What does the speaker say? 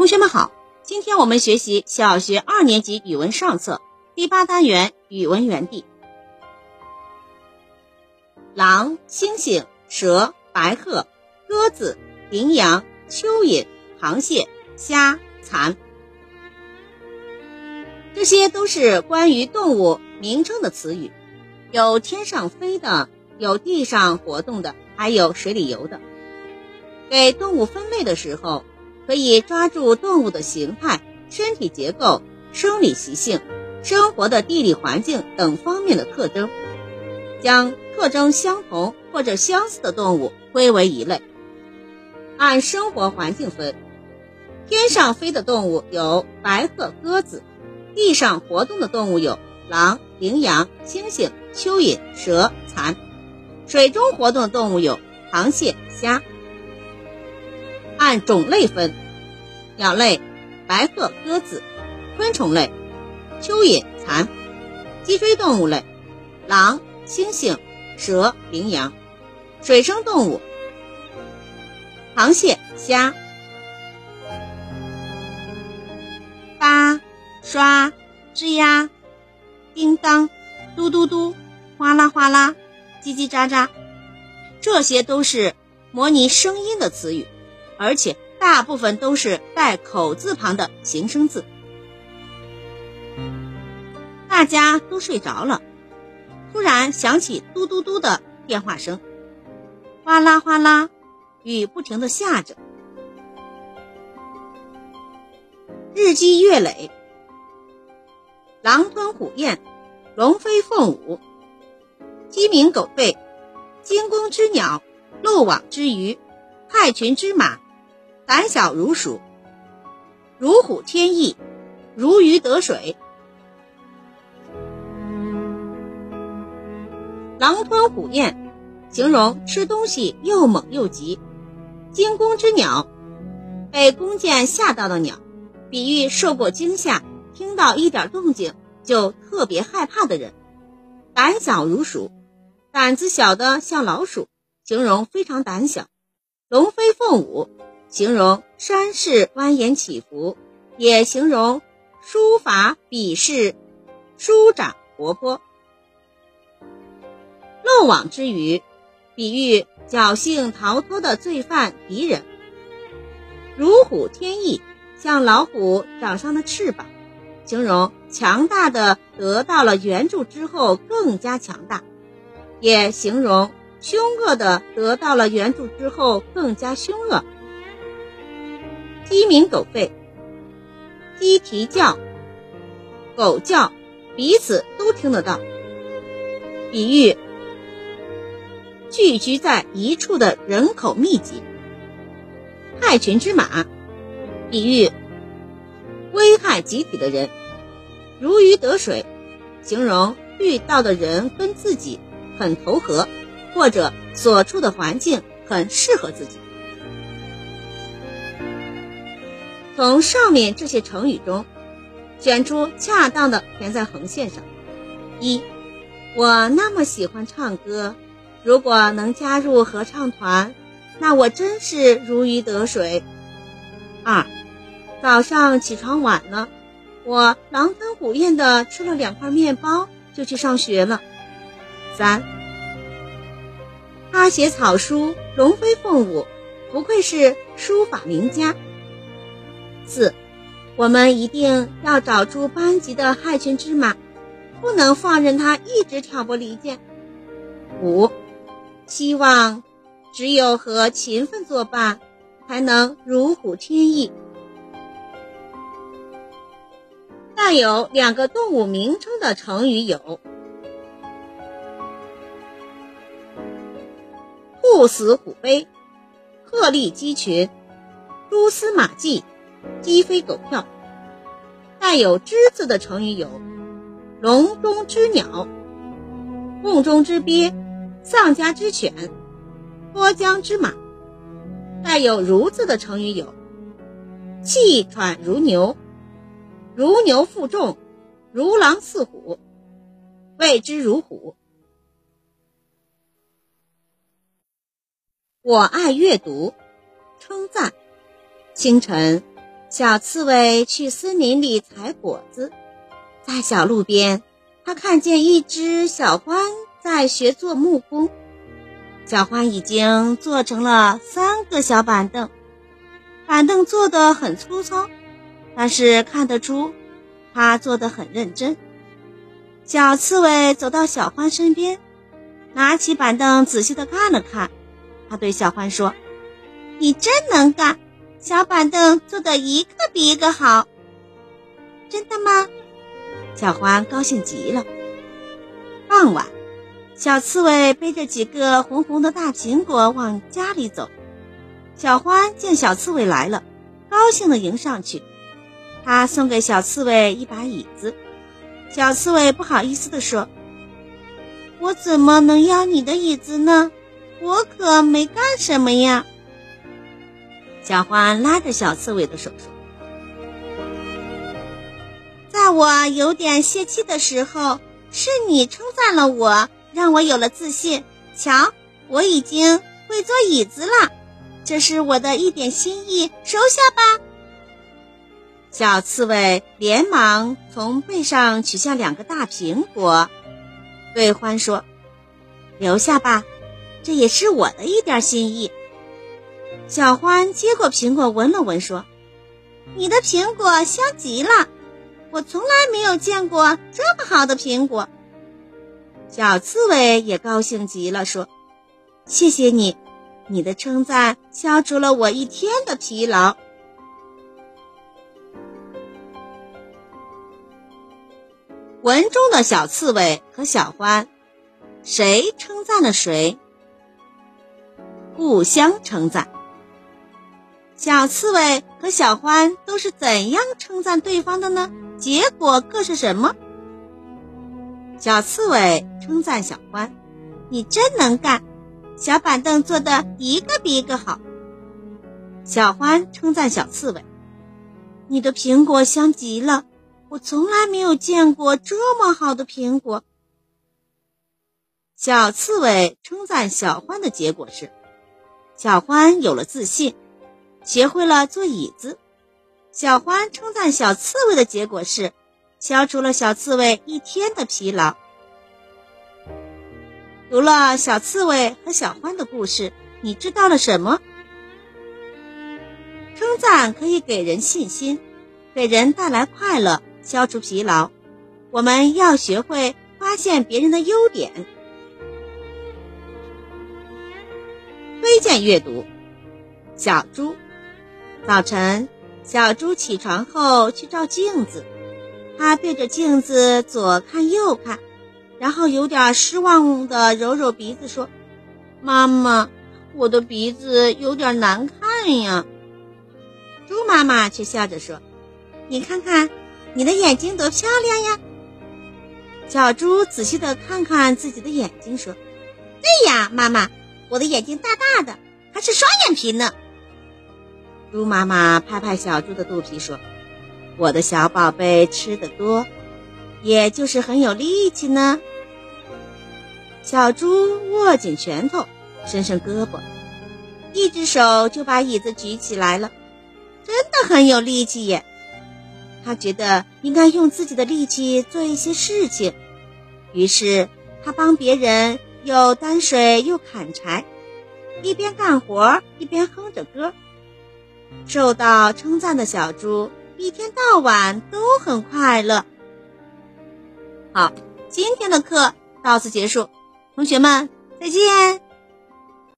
同学们好，今天我们学习小学二年级语文上册第八单元语文园地。狼、猩猩、蛇、白鹤、鸽子、羚羊、蚯蚓、螃蟹、虾、蚕，这些都是关于动物名称的词语，有天上飞的，有地上活动的，还有水里游的。给动物分类的时候。可以抓住动物的形态、身体结构、生理习性、生活的地理环境等方面的特征，将特征相同或者相似的动物归为一类。按生活环境分，天上飞的动物有白鹤、鸽子；地上活动的动物有狼、羚羊、猩猩、蚯蚓、蛇、蚕；水中活动的动物有螃蟹、虾。按种类分，鸟类白鹤、鸽子；昆虫类蚯蚓、蚕；脊椎动物类狼、猩猩、蛇、羚羊；水生动物螃蟹、虾。八、刷、吱呀、叮当、嘟嘟嘟、哗啦哗啦、叽叽喳喳，这些都是模拟声音的词语。而且大部分都是带口字旁的形声字。大家都睡着了，突然响起嘟嘟嘟的电话声，哗啦哗啦，雨不停的下着。日积月累，狼吞虎咽，龙飞凤舞，鸡鸣狗吠，惊弓之鸟，漏网之鱼，害群之马。胆小如鼠，如虎添翼，如鱼得水。狼吞虎咽，形容吃东西又猛又急。惊弓之鸟，被弓箭吓到的鸟，比喻受过惊吓，听到一点动静就特别害怕的人。胆小如鼠，胆子小的像老鼠，形容非常胆小。龙飞凤舞。形容山势蜿蜒起伏，也形容书法笔势舒展活泼。漏网之鱼，比喻侥幸逃脱的罪犯敌人。如虎添翼，像老虎长上了翅膀，形容强大的得到了援助之后更加强大，也形容凶恶的得到了援助之后更加凶恶。鸡鸣狗吠，鸡啼叫，狗叫，彼此都听得到。比喻聚居在一处的人口密集。害群之马，比喻危害集体的人。如鱼得水，形容遇到的人跟自己很投合，或者所处的环境很适合自己。从上面这些成语中，选出恰当的填在横线上。一，我那么喜欢唱歌，如果能加入合唱团，那我真是如鱼得水。二，早上起床晚了，我狼吞虎咽的吃了两块面包就去上学了。三，他写草书龙飞凤舞，不愧是书法名家。四，我们一定要找出班级的害群之马，不能放任他一直挑拨离间。五，希望只有和勤奋作伴，才能如虎添翼。带有两个动物名称的成语有：兔死虎悲、鹤立鸡群、蛛丝马迹。鸡飞狗跳，带有“之”字的成语有：笼中之鸟、瓮中之鳖、丧家之犬、脱缰之马。带有“如”字的成语有：气喘如牛、如牛负重、如狼似虎、谓之如虎。我爱阅读，称赞清晨。小刺猬去森林里采果子，在小路边，他看见一只小獾在学做木工。小獾已经做成了三个小板凳，板凳做的很粗糙，但是看得出他做的很认真。小刺猬走到小獾身边，拿起板凳仔细的看了看，他对小獾说：“你真能干。”小板凳做的一个比一个好，真的吗？小花高兴极了。傍晚，小刺猬背着几个红红的大苹果往家里走。小花见小刺猬来了，高兴的迎上去。他送给小刺猬一把椅子。小刺猬不好意思地说：“我怎么能要你的椅子呢？我可没干什么呀。”小花拉着小刺猬的手说：“在我有点泄气的时候，是你称赞了我，让我有了自信。瞧，我已经会坐椅子了，这是我的一点心意，收下吧。”小刺猬连忙从背上取下两个大苹果，对獾说：“留下吧，这也是我的一点心意。”小獾接过苹果，闻了闻，说：“你的苹果香极了，我从来没有见过这么好的苹果。”小刺猬也高兴极了，说：“谢谢你，你的称赞消除了我一天的疲劳。”文中的小刺猬和小獾，谁称赞了谁？互相称赞。小刺猬和小獾都是怎样称赞对方的呢？结果各是什么？小刺猬称赞小獾：“你真能干，小板凳做的一个比一个好。”小獾称赞小刺猬：“你的苹果香极了，我从来没有见过这么好的苹果。”小刺猬称赞小獾的结果是：小獾有了自信。学会了坐椅子，小獾称赞小刺猬的结果是，消除了小刺猬一天的疲劳。读了小刺猬和小獾的故事，你知道了什么？称赞可以给人信心，给人带来快乐，消除疲劳。我们要学会发现别人的优点。推荐阅读《小猪》。早晨，小猪起床后去照镜子，它对着镜子左看右看，然后有点失望地揉揉鼻子说：“妈妈，我的鼻子有点难看呀。”猪妈妈却笑着说：“你看看，你的眼睛多漂亮呀！”小猪仔细地看看自己的眼睛，说：“对呀，妈妈，我的眼睛大大的，还是双眼皮呢。”猪妈妈拍拍小猪的肚皮说：“我的小宝贝吃的多，也就是很有力气呢。”小猪握紧拳头，伸伸胳膊，一只手就把椅子举起来了，真的很有力气耶。他觉得应该用自己的力气做一些事情，于是他帮别人又担水又砍柴，一边干活一边哼着歌。受到称赞的小猪一天到晚都很快乐。好，今天的课到此结束，同学们再见。